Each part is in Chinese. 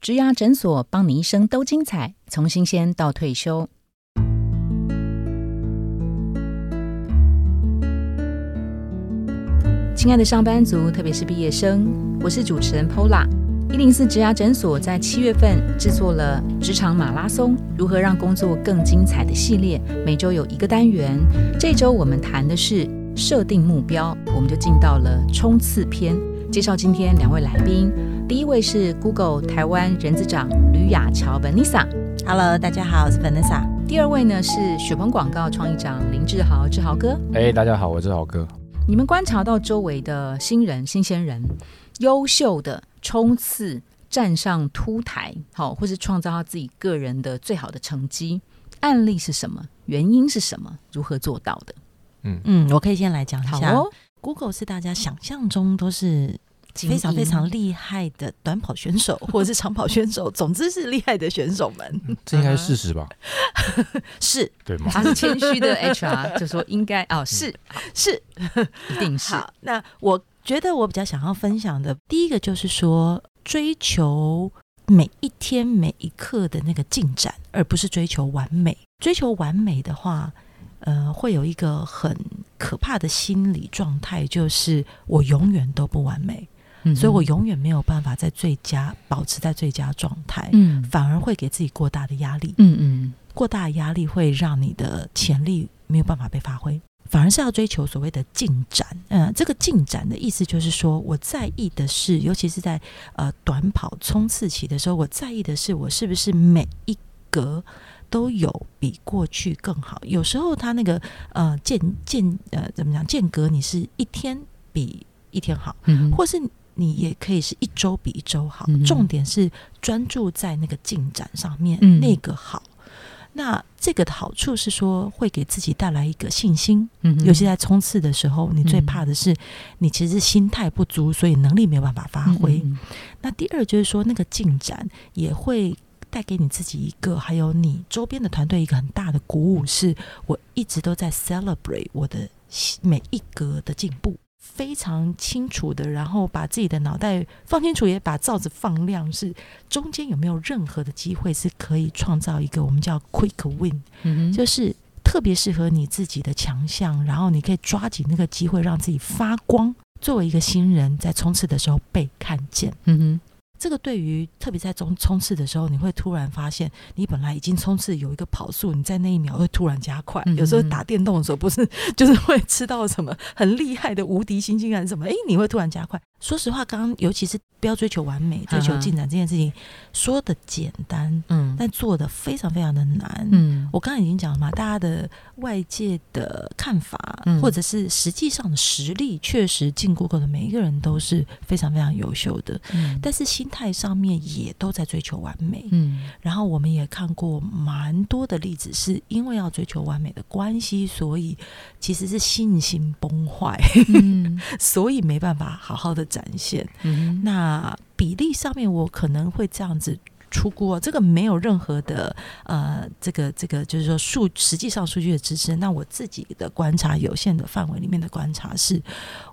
植牙诊所，帮你一生都精彩，从新鲜到退休。亲爱的上班族，特别是毕业生，我是主持人 Pola。一零四植牙诊所在七月份制作了职场马拉松，如何让工作更精彩的系列，每周有一个单元。这周我们谈的是设定目标，我们就进到了冲刺篇。介绍今天两位来宾，第一位是 Google 台湾人资长吕雅乔 Vanessa。Hello，大家好，我是 Vanessa。第二位呢是雪鹏广告创意长林志豪，志豪哥。哎、大家好，我是豪哥。你们观察到周围的新人、新鲜人，优秀的冲刺站上凸台，好，或是创造他自己个人的最好的成绩，案例是什么？原因是什么？如何做到的？嗯，我可以先来讲一下。好哦，Google 是大家想象中都是非常非常厉害的短跑选手 或者是长跑选手，总之是厉害的选手们。这应该是事实吧？是对吗？他是谦虚的 HR，就说应该哦，是是，一定是好。那我觉得我比较想要分享的，第一个就是说追求每一天每一刻的那个进展，而不是追求完美。追求完美的话，呃，会有一个很可怕的心理状态，就是我永远都不完美，嗯所以我永远没有办法在最佳保持在最佳状态，嗯反而会给自己过大的压力。嗯嗯过大的压力会让你的潜力没有办法被发挥，反而是要追求所谓的进展。嗯、这个进展的意思就是说，我在意的是，尤其是在呃短跑冲刺期的时候，我在意的是我是不是每一格都有比过去更好。有时候他那个呃间间呃怎么讲间隔，你是一天比一天好，嗯或是你也可以是一周比一周好，嗯重点是专注在那个进展上面，嗯那个好。那这个的好处是说，会给自己带来一个信心，嗯尤其在冲刺的时候，你最怕的是你其实心态不足，所以能力没有办法发挥。嗯那第二就是说，那个进展也会带给你自己一个，还有你周边的团队一个很大的鼓舞，是我一直都在 celebrate 我的每一格的进步。非常清楚的，然后把自己的脑袋放清楚，也把罩子放亮，是中间有没有任何的机会是可以创造一个我们叫 quick win，嗯就是特别适合你自己的强项，然后你可以抓紧那个机会让自己发光。作为一个新人，在冲刺的时候被看见，嗯哼这个对于特别在冲冲刺的时候，你会突然发现，你本来已经冲刺有一个跑速，你在那一秒会突然加快。嗯有时候打电动的时候，不是 就是会吃到什么很厉害的无敌星星还是什么？诶，你会突然加快。说实话，刚刚尤其是不要追求完美、追求进展这件事情，说的简单，嗯。但做的非常非常的难。嗯。我刚才已经讲了嘛，大家的外界的看法，嗯。或者是实际上的实力，确实进 Google 的每一个人都是非常非常优秀的，嗯。但是心态上面也都在追求完美。嗯。然后我们也看过蛮多的例子，是因为要追求完美的关系，所以其实是信心崩坏，嗯。所以没办法好好的展现。嗯那比例上面，我可能会这样子出估哦，这个没有任何的呃，这个这个就是说数实际上数据的支持。那我自己的观察有限的范围里面的观察是，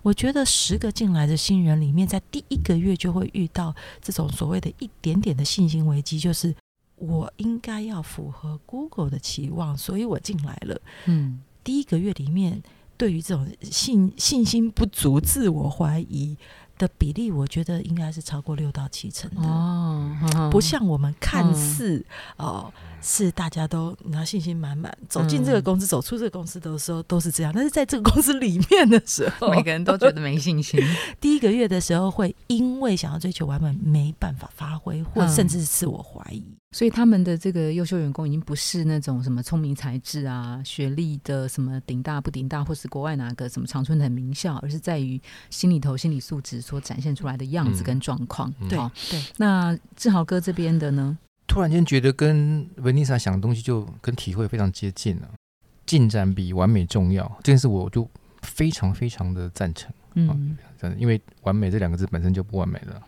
我觉得十个进来的新人里面，在第一个月就会遇到这种所谓的一点点的信心危机，就是我应该要符合 Google 的期望，所以我进来了。嗯第一个月里面，对于这种信信心不足、自我怀疑的比例，我觉得应该是超过六到七成的。不像我们看似哦、是大家都拿信心满满走进这个公司、走出这个公司的时候都是这样，但是在这个公司里面的时候，每个人都觉得没信心。第一个月的时候会因为想要追求完美没办法发挥，或嗯甚至是自我怀疑。所以他们的这个优秀员工已经不是那种什么聪明才智啊、学历的什么顶大不顶大，或是国外哪个什么常春藤名校，而是在于心里头心理素质所展现出来的样子嗯跟状况。嗯对好对，那志豪哥这边的呢？突然间觉得跟 Vanessa 想的东西就跟体会非常接近了。进展比完美重要，这件事我就非常非常的赞成。嗯真的，因为完美这两个字本身就不完美了。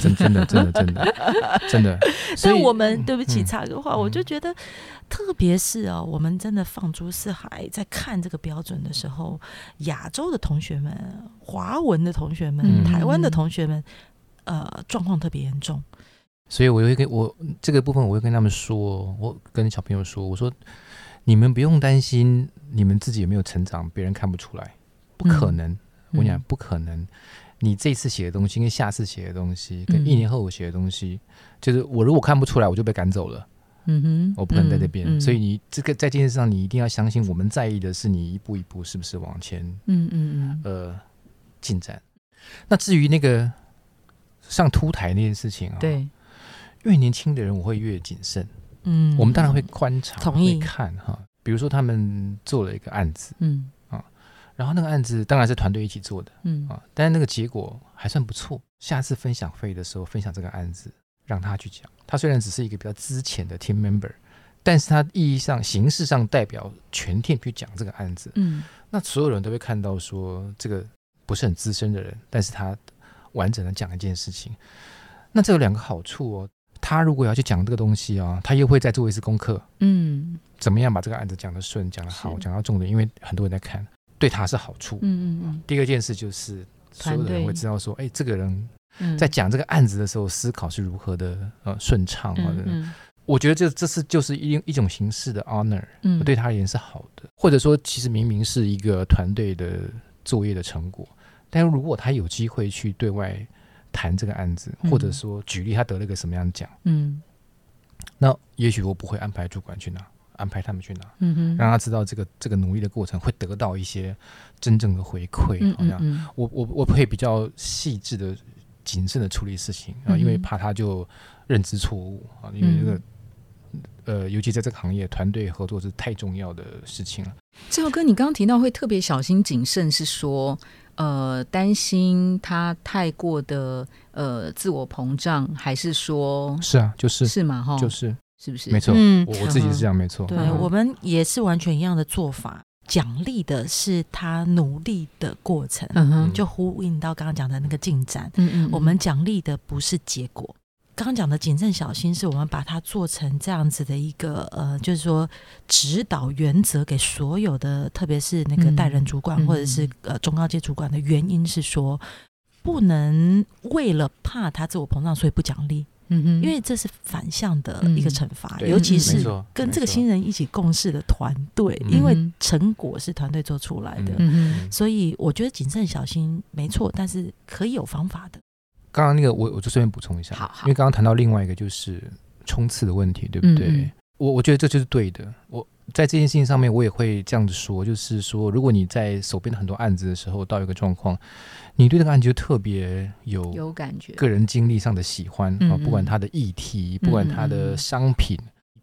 真真的真的真的真的。所以但我们对不起嗯插个话，嗯我就觉得，特别是哦，我们真的放诸四海，在看这个标准的时候，亚洲的同学们、华文的同学们、嗯台湾的同学们，呃，状况特别严重。所以我会跟我这个部分，我会跟他们说，我跟小朋友说，我说你们不用担心你们自己有没有成长，别人看不出来，不可能。我跟你讲，不可能。你这次写的东西跟下次写的东西，跟一年后我写的东西，就是我如果看不出来，我就被赶走了。嗯哼，我不可能在这边。嗯所以你这个在这件事上，你一定要相信，我们在意的是你一步一步是不是往前嗯嗯呃进展。那至于那个上凸台那件事情啊，嗯，，对，越年轻的人我会越谨慎。嗯我们当然会观察，同意会看哈。比如说他们做了一个案子，嗯啊然后那个案子当然是团队一起做的嗯啊，但是那个结果还算不错。下次分享会的时候分享这个案子，让他去讲。他虽然只是一个比较资浅的 team member，但是他意义上、形式上代表全 team 去讲这个案子，嗯那所有人都会看到说这个不是很资深的人，但是他完整的讲一件事情。那这有两个好处哦。他如果要去讲这个东西啊，他又会再做一次功课，嗯。怎么样把这个案子讲得顺、讲得好、讲到重点，因为很多人在看，对他是好处。嗯嗯嗯。第二件事就是，所有的人会知道说，哎，这个人嗯，在讲这个案子的时候，思考是如何的呃顺畅啊。嗯嗯。我觉得这这是就是一一种形式的 honor，嗯，对他而言是好的，或者说其实明明是一个团队的作业的成果，但是如果他有机会去对外谈这个案子，嗯。或者说举例他得了一个什么样的奖，嗯。那也许我不会安排主管去拿，安排他们去拿。嗯哼，让他知道这个这个努力的过程会得到一些真正的回馈，嗯好像、嗯。我我我会比较细致的、谨慎的处理事情啊，嗯因为怕他就认知错误啊，因为这个、呃，尤其在这个行业，团队合作是太重要的事情了。志豪哥，你刚刚提到会特别小心谨慎，是说呃担心他太过的呃自我膨胀，还是说是啊，就是是嘛？哈，就是是不是？没错，嗯我我自己是这样，没错。对、嗯我们也是完全一样的做法，奖励的是他努力的过程，嗯哼，就呼应到刚刚讲的那个进展。嗯嗯，我们奖励的不是结果。刚刚讲的谨慎小心，是我们把它做成这样子的一个呃，就是说指导原则给所有的，特别是那个嗯带人主管嗯或者是呃中高阶主管的原因是说，不能为了怕他自我膨胀，所以不奖励，嗯哼，因为这是反向的一个惩罚，嗯尤其是跟这个新人一起共事的团队，嗯因为嗯成果是团队做出来的。嗯哼，所以我觉得谨慎小心没错，但是可以有方法的。刚刚那个我我就顺便补充一下，好好因为刚刚谈到另外一个就是冲刺的问题，对不对？嗯嗯我我觉得这就是对的。我在这件事情上面，我也会这样子说，就是说，如果你在手边的很多案子的时候，到一个状况，你对这个案子就特别有有感觉，个人经历上的喜欢啊，不管它的议题，嗯不管它的商品，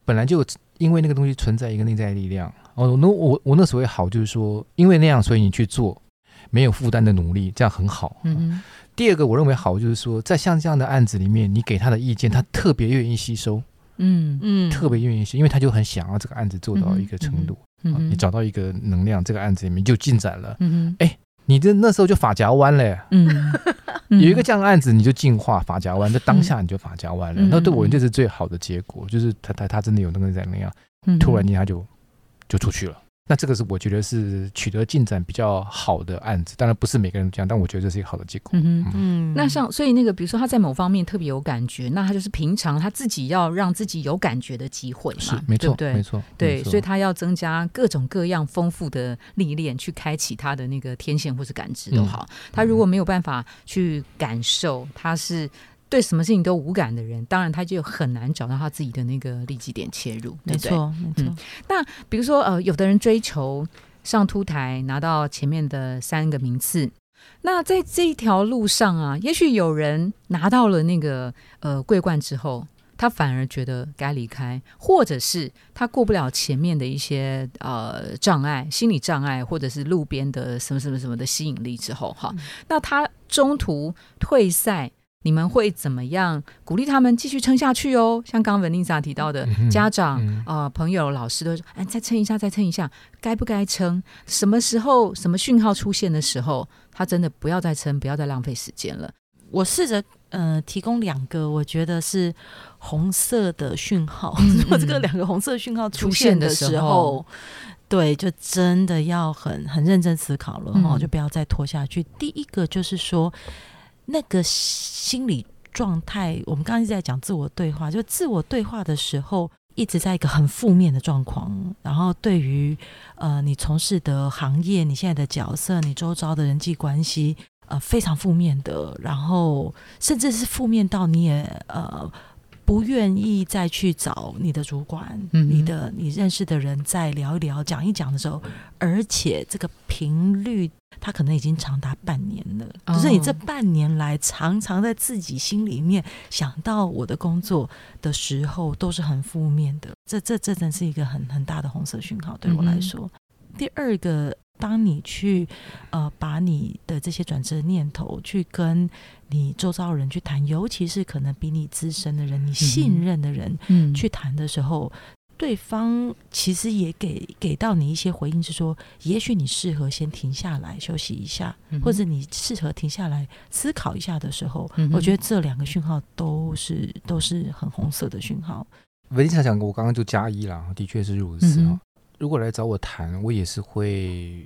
本来就因为那个东西存在一个内在力量。哦，那我我那所谓好，就是说，因为那样，所以你去做没有负担的努力，这样很好。嗯哼，第二个，我认为好就是说，在像这样的案子里面，你给他的意见，他特别愿意吸收，嗯。嗯。特别愿意吸，因为他就很想要这个案子做到一个程度。嗯。嗯哼，你找到一个能量，这个案子里面就进展了。嗯哎，你这那时候就发夹弯了，嗯，有一个这样的案子，你就进化发夹弯，在当下你就发夹弯了。嗯。那对我人这是最好的结果，就是他他他真的有那个能量，嗯突然间他就就出去了。那这个是我觉得是取得进展比较好的案子，当然不是每个人都这样，但我觉得这是一个好的结果。嗯哼。嗯那像，所以那个，比如说他在某方面特别有感觉，那他就是平常他自己要让自己有感觉的机会嘛，是没错对，对没？错，对，错所以他要增加各种各样丰富的历练，去开启他的那个天线或是感知都嗯好。他如果没有办法去感受，他是对什么事情都无感的人，当然他就很难找到他自己的那个利基点切入，对没不对？错没错嗯，比如说，呃，有的人追求上凸台拿到前面的三个名次，那在这一条路上啊，也许有人拿到了那个呃桂冠之后，他反而觉得该离开，或者是他过不了前面的一些呃障碍、心理障碍，或者是路边的什么什么什么的吸引力之后，哈，嗯那他中途退赛。你们会怎么样鼓励他们继续撑下去哦？像刚刚文丽莎提到的，家长、啊呃朋友、老师都说：“哎，再撑一下，再撑一下，该不该撑？什么时候、什么讯号出现的时候，他真的不要再撑，不要再浪费时间了。我试着呃提供两个，我觉得是红色的讯号。嗯 如果这个两个红色讯号出出现现的的时候时候，对，就真的要很很认真思考了哈、嗯就不要再拖下去。第一个就是说，那个心理状态，我们刚刚一直在讲自我对话，就自我对话的时候，一直在一个很负面的状况。然后对于呃你从事的行业、你现在的角色、你周遭的人际关系，呃非常负面的，然后甚至是负面到你也呃。不愿意再去找你的主管、你的你认识的人再聊一聊、讲一讲的时候，而且这个频率，它可能已经长达半年了。就是你这半年来，常常在自己心里面想到我的工作的时候，都是很负面的。这这这真是一个很很大的红色讯号，对我来说。第二个。当你去呃把你的这些转折念头去跟你周遭人去谈，尤其是可能比你资深的人、你信任的人嗯去谈的时候，对方其实也给给到你一些回应，是说，也许你适合先停下来休息一下，或者你适合停下来思考一下的时候，我觉得这两个讯号都是都是很红色的讯号。文丽讲，我刚刚就加一了，的确是如此啊。如果来找我谈，我也是会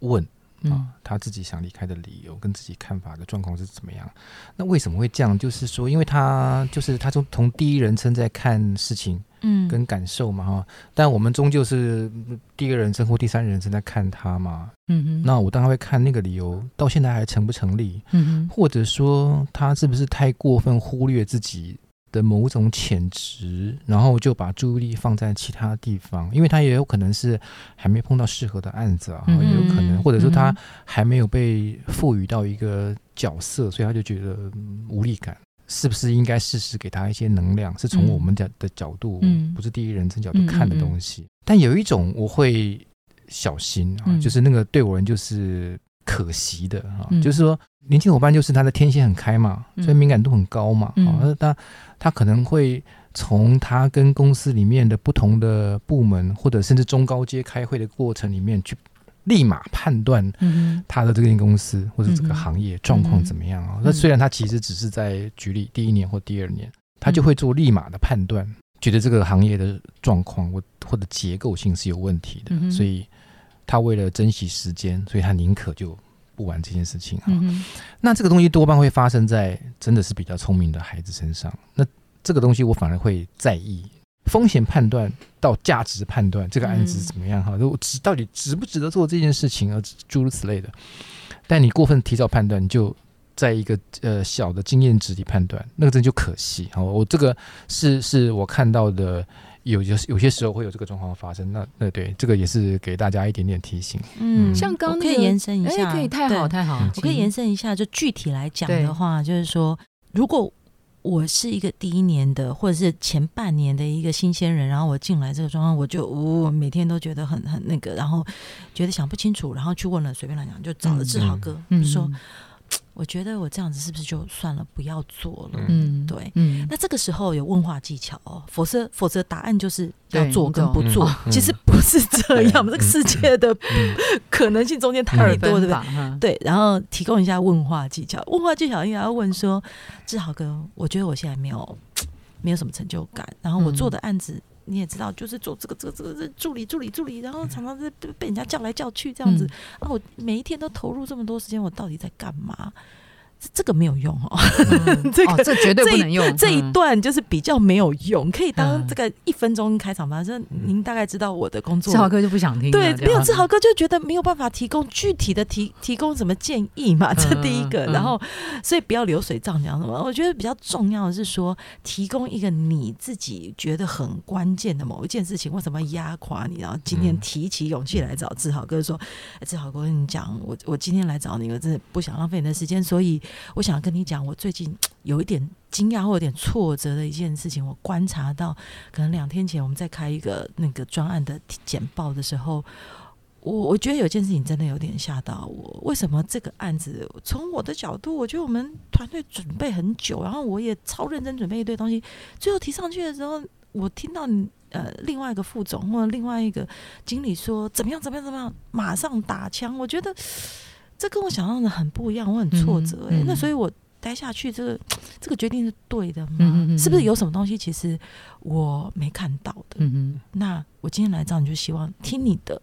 问啊，他自己想离开的理由跟自己看法的状况是怎么样？那为什么会这样？就是说，因为他就是他从从第一人称在看事情，嗯，跟感受嘛哈。但我们终究是第一个人称或第三人称在看他嘛，嗯哼。那我当然会看那个理由到现在还成不成立，嗯哼，或者说他是不是太过分忽略自己。的某种潜质，然后就把注意力放在其他地方，因为他也有可能是还没碰到适合的案子啊，也有可能，或者说他还没有被赋予到一个角色，所以他就觉得无力感。是不是应该适时给他一些能量？是从我们的的角度，不是第一人称角度看的东西。但有一种我会小心啊，就是那个对我人就是可惜的啊，就是说。年轻伙伴就是他的天线很开嘛，所以敏感度很高嘛。啊，他他可能会从他跟公司里面的不同的部门，或者甚至中高阶开会的过程里面，去立马判断他的这间公司或者这个行业状况怎么样啊。那虽然他其实只是在举例第一年或第二年，他就会做立马的判断，觉得这个行业的状况或或者结构性是有问题的，所以他为了珍惜时间，所以他宁可就。不玩这件事情啊，那这个东西多半会发生在真的是比较聪明的孩子身上。那这个东西我反而会在意风险判断到价值判断，这个案子怎么样哈？就值到底值不值得做这件事情啊？诸如此类的。但你过分提早判断，就在一个呃小的经验值里判断，那个真就可惜啊！我这个是是我看到的。有有有些时候会有这个状况发生，那那对这个也是给大家一点点提醒。嗯，像刚可以延伸一下，可以太好太好，我可以延伸一下，就具体来讲的话，就是说，如果我是一个第一年的或者是前半年的一个新鲜人，然后我进来这个状况，我就我每天都觉得很很那个，然后觉得想不清楚，然后去问了，随便来讲，就找了志豪哥说。我觉得我这样子是不是就算了，不要做了？嗯，对，嗯，那这个时候有问话技巧哦，否则否则答案就是要做跟不做，其实不是这样。这个世界的 可能性中间太多，对不对？对，然后提供一下问话技巧。问话技巧应该要问说：志豪哥，我觉得我现在没有 没有什么成就感，然后我做的案子。你也知道，就是做这个、这个、这个、这助理、助理、助理，然后常常是被被人家叫来叫去这样子啊！我每一天都投入这么多时间，我到底在干嘛？这个没有用哦，这个这绝对不能用。这一段就是比较没有用，可以当这个一分钟开场吧。这您大概知道我的工作。志豪哥就不想听，对，没有志豪哥就觉得没有办法提供具体的提提供什么建议嘛，这第一个。然后，所以不要流水账讲什么。我觉得比较重要的是说，提供一个你自己觉得很关键的某一件事情，为什么压垮你？然后今天提起勇气来找志豪哥说：“志豪哥，跟你讲，我我今天来找你，我真的不想浪费你的时间，所以。”我想跟你讲，我最近 有一点惊讶或有点挫折的一件事情。我观察到，可能两天前我们在开一个那个专案的简报的时候，我我觉得有件事情真的有点吓到我。为什么这个案子从我的角度，我觉得我们团队准备很久，然后我也超认真准备一堆东西，最后提上去的时候，我听到呃另外一个副总或者另外一个经理说怎么样怎么样怎么样，马上打枪，我觉得。这跟我想象的很不一样，我很挫折哎。那所以，我待下去，这个这个决定是对的吗？是不是有什么东西其实我没看到的？那我今天来找你，就希望听你的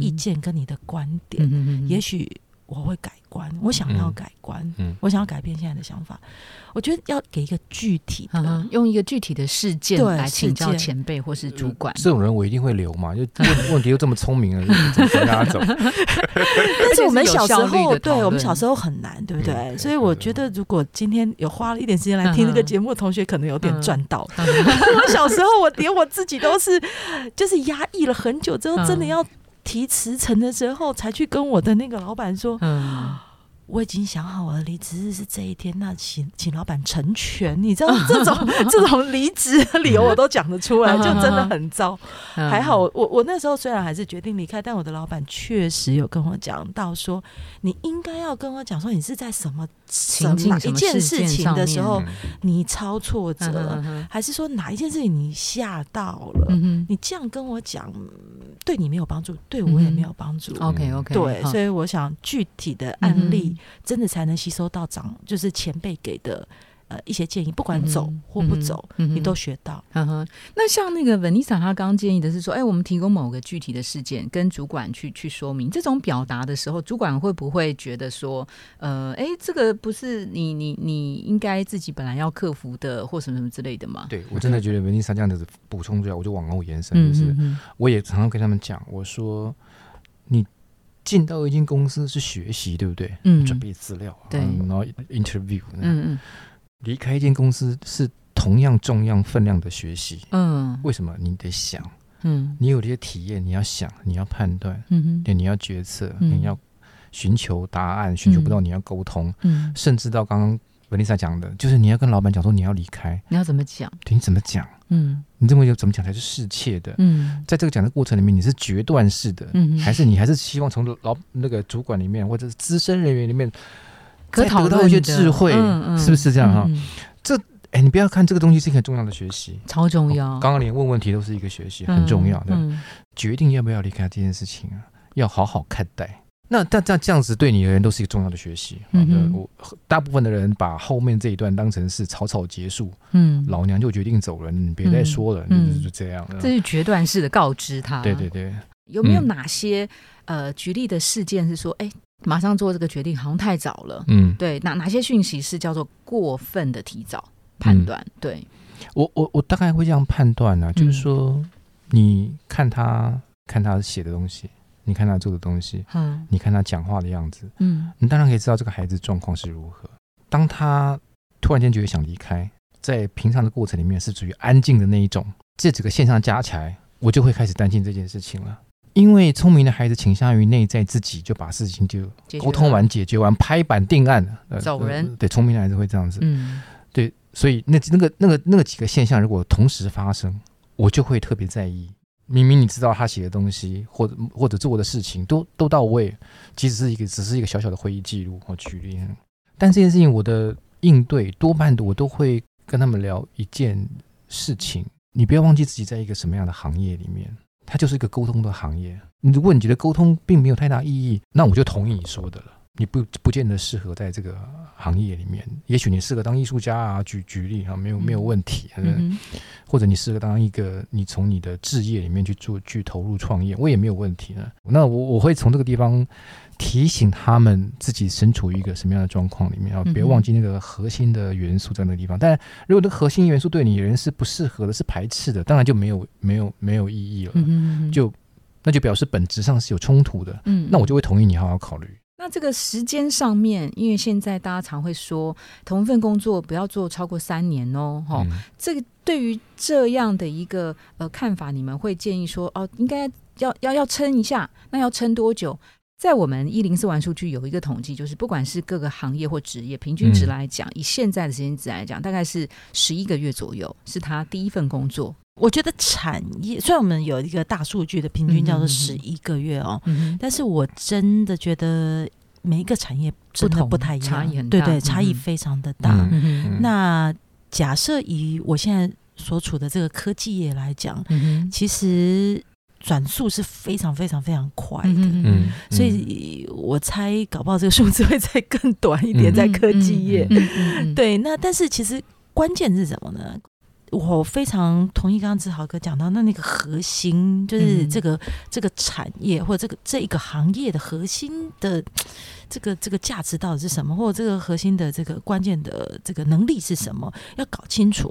意见跟你的观点。也许我会改观，我想要嗯改观，嗯我想要改变现在的想法。我觉得要给一个具体的，嗯用一个具体的事件来请教前辈或是主管。这种人我一定会留嘛，就 问问题又这么聪明了，怎么让他走？但是我们小时候，对我们小时候很难，对不对？嗯所以我觉得，如果今天有花了一点时间来听这个节目的，同学可能有点赚到。嗯 我小时候，我连我自己都是，就是压抑了很久之后，嗯真的要提辞呈的时候，才去跟我的那个老板说，嗯，我已经想好我的离职日是这一天，那请请老板成全。你知道这种 这种离职的理由我都讲得出来，就真的很糟。嗯还好我我我那时候虽然还是决定离开，但我的老板确实有跟我讲到说，你应该要跟我讲说你是在什么情境哪一件事事情的时候嗯你超挫折，还是说哪一件事情你吓到了？你这样跟我讲，嗯对你没有帮助，对我也没有帮助。，OK OK，对，所以以我想具体的案例嗯真的才能吸收到长，就是前辈给的呃一些建议，不管走嗯或不走，嗯你都学到。嗯哼，那像那个 Vanessa 她刚刚建议的是说，哎，我们提供某个具体的事件跟主管去去说明，这种表达的时候，主管会不会觉得说，呃，哎，这个不是你你你应该自己本来要克服的，或什么什么之类的吗？对我真的觉得文丽莎这样子补充出来，我就往后延伸，嗯，就是嗯我也常常跟他们讲，我说你进到一间公司是学习，对不对？嗯准备资料，对嗯然后 interview，嗯嗯离开一间公司是同样重要分量的学习。嗯。为什么？你得想，嗯。你有这些体验，你要想，你要判断，嗯哼。对，你要决策，嗯。你要寻求答案，寻求不到你要沟通，嗯，甚至到刚刚文丽莎讲的，就是你要跟老板讲说你要离开，你要怎么讲？对你怎么讲？嗯。你这么怎么讲才是适切的？嗯。在这个讲的过程里面，你是决断式的，嗯哼。还是你还是希望从老那个主管里面或者是资深人员里面可讨再得到一些智慧，是不是这样哈？嗯嗯哎、你不要看这个东西是一个很重要的学习，超重要，刚刚连问问题都是一个学习，很重要的。嗯决定要不要离开这件事情啊，要好好看待。那但这样这样子对你而言都是一个重要的学习。嗯我大部分的人把后面这一段当成是草草结束，嗯，老娘就决定走了，你别再说了，嗯就就这样。这是决断式的告知他。对对对，有没有嗯哪些、呃举例的事件是说，哎，马上做这个决定好像太早了？嗯，对，哪哪些讯息是叫做过分的提早判断？对，我我我大概会这样判断呢、嗯就是说，你看他看他写的东西，你看他做的东西，嗯你看他讲话的样子，嗯你当然可以知道这个孩子状况是如何。当他突然间觉得想离开，在平常的过程里面是属于安静的那一种，这几个现象加起来，我就会开始担心这件事情了。因为聪明的孩子倾向于内在自己就把事情就沟通完、解决完、拍板定案，呃走人呃对，聪明的孩子会这样子。嗯对，所以那那个那个那个几个现象如果同时发生，我就会特别在意。明明你知道他写的东西，或者或者做的事情都都到位，即使是一个只是一个小小的会议记录，我举例，但这件事情我的应对多半的我都会跟他们聊一件事情。你不要忘记自己在一个什么样的行业里面，它就是一个沟通的行业。如果你觉得沟通并没有太大意义，那我就同意你说的了。你不不见得适合在这个行业里面，也许你适合当艺术家啊，举举例啊，没有没有问题，嗯或者你适合当一个你从你的置业里面去做去投入创业，我也没有问题呢。那我我会从这个地方提醒他们自己身处于一个什么样的状况里面啊，别忘记那个核心的元素在那个地方。但如果这个核心元素对你人是不适合的，是排斥的，当然就没有没有没有意义了，嗯就那就表示本质上是有冲突的。嗯那我就会同意你好好考虑。那这个时间上面，因为现在大家常会说，同一份工作不要做超过三年哦，哈、嗯这个对于这样的一个呃看法，你们会建议说，哦，应该要要要撑一下，那要撑多久？在我们一零四玩数据有一个统计，就是不管是各个行业或职业，平均值嗯来讲，以现在的时间值来讲，大概是十一个月左右，是他第一份工作。我觉得产业虽然我们有一个大数据的平均叫做十一个月哦，嗯但是我真的觉得每一个产业真的不同不太一样，差异很对对，差异非常的大。那假设以我现在所处的这个科技业来讲，嗯其实转速是非常非常非常快的。嗯嗯，所以我猜，搞不好这个数字会再更短一点，嗯在科技业。嗯嗯嗯对，那但是其实关键是什么呢？我非常同意刚刚志豪哥讲到，那那个核心就是嗯这个、这个产业或者这个这一个行业的核心的这个这个价值到底是什么，或者这个核心的这个关键的这个能力是什么，要搞清楚。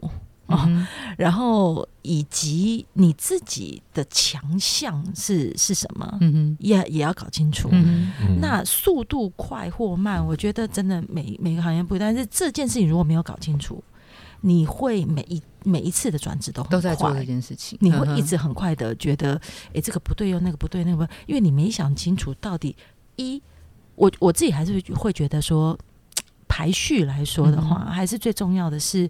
哦嗯然后以及你自己的强项是是什么，嗯哼也也要搞清楚。嗯嗯那速度快或慢，我觉得真的每每个行业不一样。但是这件事情如果没有搞清楚，你会每一每一次的转职都都在做快这件事情，你会一直很快的觉得，诶，这个不对哟，那个不对，那个不对，因为你没想清楚到底一，我我自己还是会觉得说，排序来说的话，嗯还是最重要的是。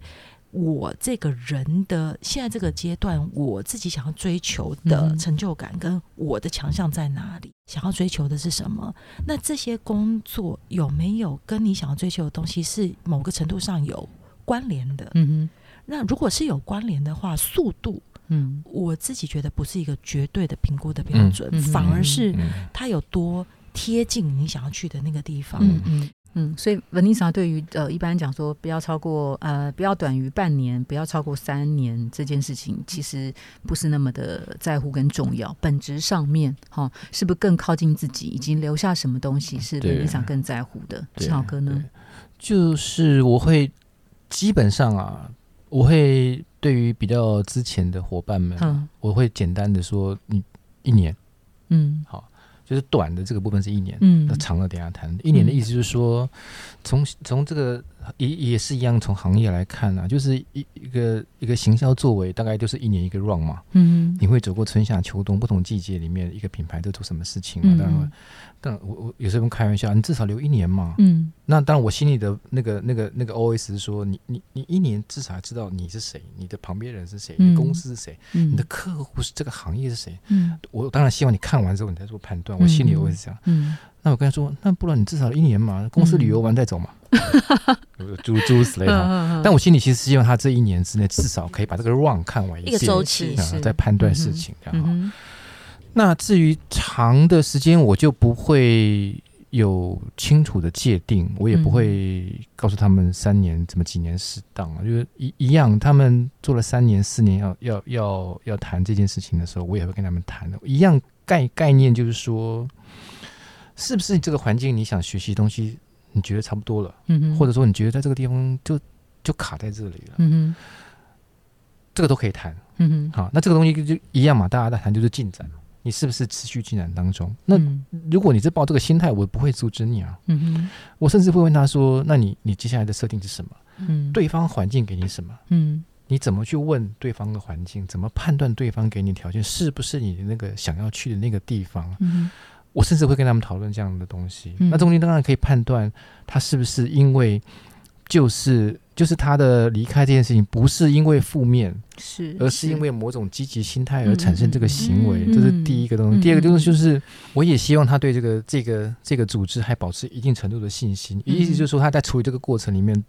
我这个人的现在这个阶段，我自己想要追求的嗯成就感，跟我的强项在哪里？想要追求的是什么？那这些工作有没有跟你想要追求的东西是某个程度上有关联的？嗯那如果是有关联的话，速度嗯我自己觉得不是一个绝对的评估的标准，反而是嗯它有多贴近你想要去的那个地方。嗯嗯嗯，所以 Vanessa 对于呃一般讲说不要超过呃不要短于半年，不要超过三年这件事情，其实不是那么的在乎跟重要。本质上面哈、是不是更靠近自己，以及留下什么东西是对 Vanessa 更在乎的？对志豪哥呢？就是我会基本上啊，我会对于比较之前的伙伴们，嗯。我会简单的说，你一年。嗯。好就是短的这个部分是一年，嗯。那长的等一下谈。一年的意思就是说，从从这个也也是一样，从行业来看啊，就是一一个一个行销作为，大概就是一年一个 run 嘛。嗯你会走过春夏秋冬不同季节里面，一个品牌都做什么事情嘛？嗯当然，当然我我有时候开玩笑，你至少留一年嘛。嗯那当然，我心里的那个、那个、那个 OS 是说，你、你、你一年至少要知道你是谁，你的旁边人是谁，嗯你的公司是谁，嗯你的客户是这个行业是谁。嗯我当然希望你看完之后你再做判断。我心里嗯 OS 这样。嗯那我跟他说，那不然你至少一年嘛，公司旅游完再走嘛，诸诸如此类的。嗯但我心里其实希望他这一年之内至少可以把这个 run 看完一个遍周期再判断事情这样那至于长的时间，我就不会有清楚的界定，我也不会告诉他们三年怎么几年适当啊，就是一一样，他们做了三年四年要要要要谈这件事情的时候，我也会跟他们谈的，一样概概念就是说，是不是这个环境你想学习东西，你觉得差不多了，嗯哼或者说你觉得在这个地方就就卡在这里了，嗯哼这个都可以谈。嗯哼好，那这个东西就一样嘛，大家在谈就是进展，你是不是持续进展当中？那嗯如果你是抱这个心态，我不会阻止你啊。嗯哼我甚至会问他说：“那你你接下来的设定是什么？嗯对方环境给你什么？嗯你怎么去问对方的环境？怎么判断对方给你条件是不是你的那个想要去的那个地方？嗯我甚至会跟他们讨论这样的东西。嗯那中间当然可以判断他是不是因为就是就是他的离开这件事情不是因为负面，是而是因为某种积极心态而产生这个行为，嗯这是第一个东西。嗯第二个就是就是，我也希望他对这个这个这个组织还保持一定程度的信心。嗯意思就是说，他在处理这个过程里面，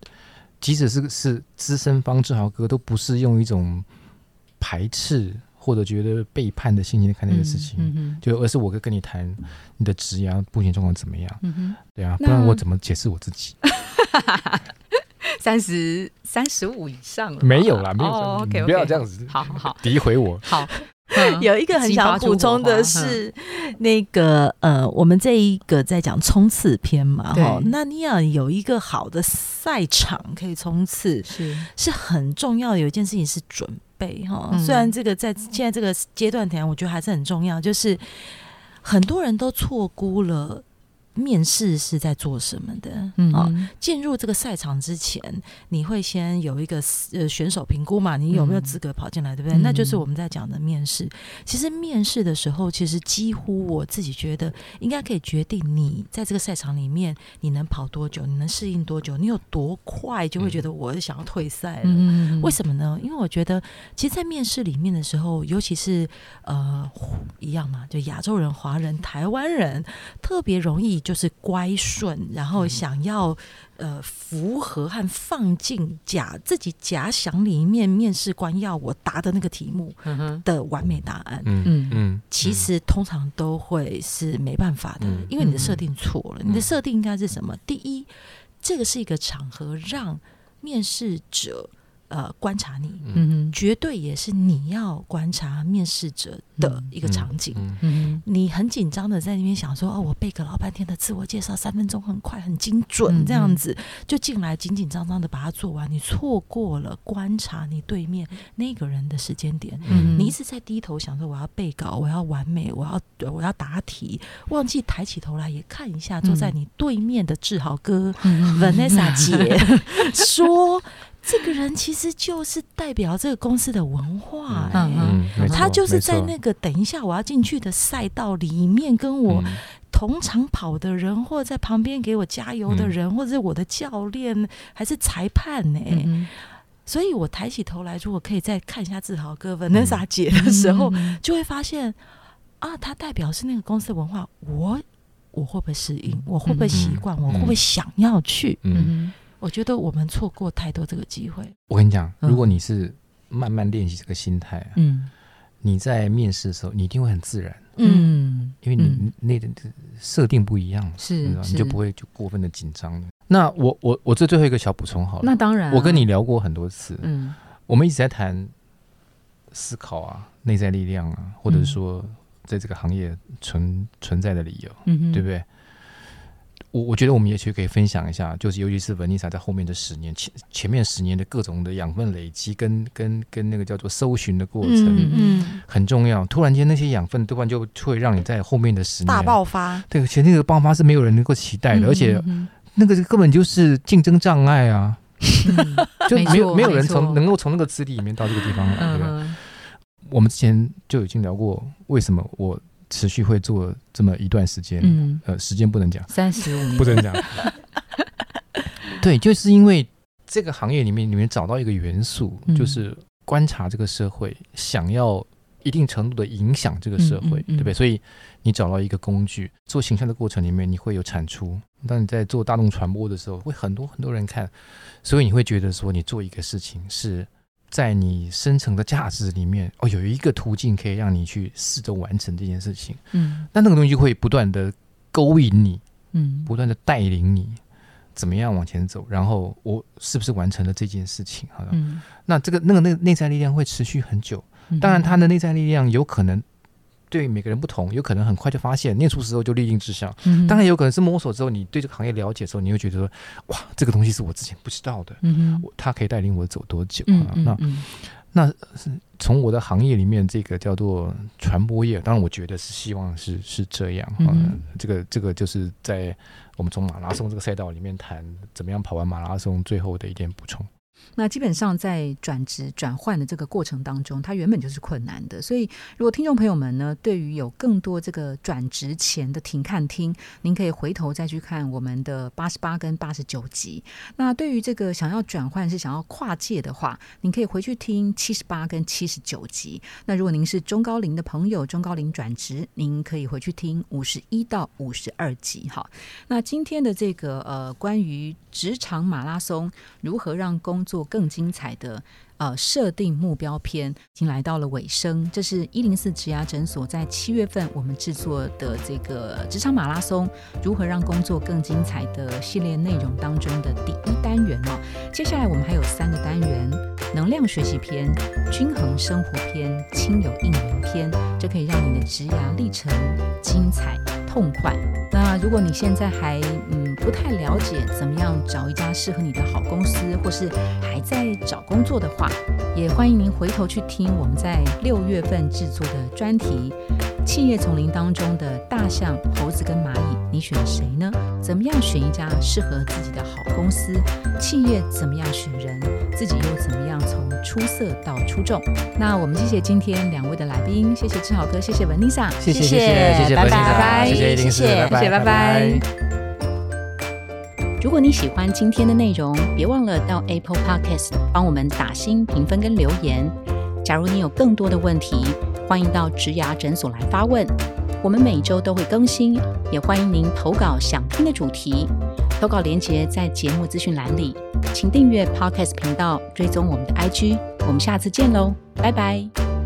即使是是资深方志豪哥，都不是用一种排斥或者觉得背叛的心情来看这个事情。嗯嗯就而是我会跟你谈你的职涯目前状况怎么样，对啊，不然我怎么解释我自己？三十三十五以上了，没有啦，没有，OK，不要这样子，好好。好诋毁我。好，有一个很想补充的是，那个呃，我们这一个在讲冲刺篇嘛，对。哈，那你要有一个好的赛场可以冲刺，是。是很重要的。有一件事情是准备哈，嗯虽然这个在现在这个阶段点，我觉得还是很重要，就是很多人都错估了。面试是在做什么的？嗯哦，进入这个赛场之前，你会先有一个呃选手评估嘛？你有没有嗯资格跑进来，对不对？嗯那就是我们在讲的面试。其实面试的时候，其实几乎我自己觉得应该可以决定你在这个赛场里面你能跑多久，你能适应多久，你有多快就会觉得我想要退赛了。嗯为什么呢？因为我觉得，其实，在面试里面的时候，尤其是呃一样嘛，就亚洲人、华人、台湾人，特别容易就是乖顺，然后想要呃符合和放进假自己假想里面面试官要我答的那个题目的完美答案。嗯嗯嗯，其实通常都会是没办法的，嗯因为你的设定错了。嗯你的设定应该是什么？第一，这个是一个场合，让面试者呃观察你，嗯。嗯绝对也是你要观察面试者的嗯一个场景。嗯。嗯你很紧张的在那边想说，哦，我背个老半天的自我介绍，三分钟很快很精嗯准，这样子就进来紧紧张张的把它做完，你错过了观察你对面那个人的时间点。嗯你一直在低头想说我要背稿，我要完美，我要我要答题，忘记抬起头来也看一下坐在你对面的志豪哥、嗯。Vanessa 姐，说这个人其实就是代表这个公司的文化、欸嗯嗯，他就是在那个等一下我要进去的赛道里面，跟我嗯。同场跑的人，或者在旁边给我加油的人，或者是我的教练，还是裁判呢、嗯所以我抬起头来，如果可以再看一下志豪哥 Vanessa 姐的时候，嗯就会发现啊，他代表是那个公司文化，我我会不会适应？我会不会习惯？嗯我会不会想要去？嗯，嗯我觉得我们错过太多这个机会。我跟你讲，嗯。如果你是慢慢练习这个心态啊，嗯。你在面试的时候，你一定会很自然，嗯，因为你那个设定不一样，是你就不会就过分的紧张。那我我我这最后一个小补充好了，那当然啊，我跟你聊过很多次，嗯。我们一直在谈思考啊、内在力量啊，或者是说在这个行业存存在的理由，嗯哼，对不对？我我觉得我们也许可以分享一下，就是尤其是文丽莎在后面的十年前前面十年的各种的养分累积跟跟跟那个叫做搜寻的过程。嗯嗯，很重要，突然间那些养分突然就会让你在后面的十年大爆发。对，而且那个爆发是没有人能够期待的，嗯而且嗯那个根本就是竞争障碍啊，嗯 就没有没有人从能够从那个资历里面到这个地方来，对不对？嗯我们之前就已经聊过，为什么我持续会做这么一段时间，嗯，呃，时间不能讲，三十五年。不能讲，对，就是因为这个行业里面，你们找到一个元素，嗯。就是观察这个社会，想要一定程度的影响这个社会，嗯嗯嗯。对不对？所以你找到一个工具，做形象的过程里面，你会有产出。当你在做大众传播的时候，会很多很多人看，所以你会觉得说，你做一个事情是在你深层的价值里面，哦，有一个途径可以让你去试着完成这件事情。嗯那那个东西就会不断的勾引你，嗯不断的带领你怎么样往前走，然后我是不是完成了这件事情？好了，嗯，那这个那个内内在力量会持续很久。嗯当然，它的内在力量有可能对每个人不同，有可能很快就发现，念书时候就立定志向。嗯当然，有可能是摸索之后，你对这个行业了解之后，你会觉得说，哇，这个东西是我之前不知道的，嗯哼我它可以带领我走多久？嗯啊那那是从我的行业里面，这个叫做传播业，当然我觉得是希望是是这样。嗯嗯、这个这个就是在我们从马拉松这个赛道里面谈怎么样跑完马拉松，最后的一点补充。那基本上在转职转换的这个过程当中，它原本就是困难的。所以，如果听众朋友们呢，对于有更多这个转职前的停看听，您可以回头再去看我们的八十八跟八十九集。那对于这个想要转换是想要跨界的话，您可以回去听七十八跟七十九集。那如果您是中高龄的朋友，中高龄转职，您可以回去听五十一到五十二集。哈，那今天的这个呃关于职场马拉松。如何让工作更精彩的呃设定目标篇，已经来到了尾声。这是一零四职涯诊所在七月份我们制作的这个职场马拉松，如何让工作更精彩的系列内容当中的第一单元哦。接下来我们还有三个单元：能量学习篇、均衡生活篇、亲友应援篇，这可以让你的职涯历程精彩痛快。那如果你现在还嗯不太了解怎么样找一家适合你的好公司，或是还在找工作的话，也欢迎您回头去听我们在六月份制作的专题《企业丛林当中的大象、猴子跟蚂蚁》，你选谁呢？怎么样选一家适合自己的好公司？企业怎么样选人？自己又怎么样从出色到出众？那我们谢谢今天两位的来宾，谢谢志豪哥，谢谢文丽莎，谢谢谢谢谢拜文丽莎拜谢谢谢谢拜拜谢谢拜拜如果你喜欢今天的内容，别忘了到 Apple Podcast 帮我们打新评分跟留言。假如你有更多的问题，欢迎到植牙诊所来发问，我们每周都会更新，也欢迎您投稿想听的主题。投稿链接在节目资讯栏里，请订阅 Podcast 频道，追踪我们的 IG。我们下次见喽，拜拜。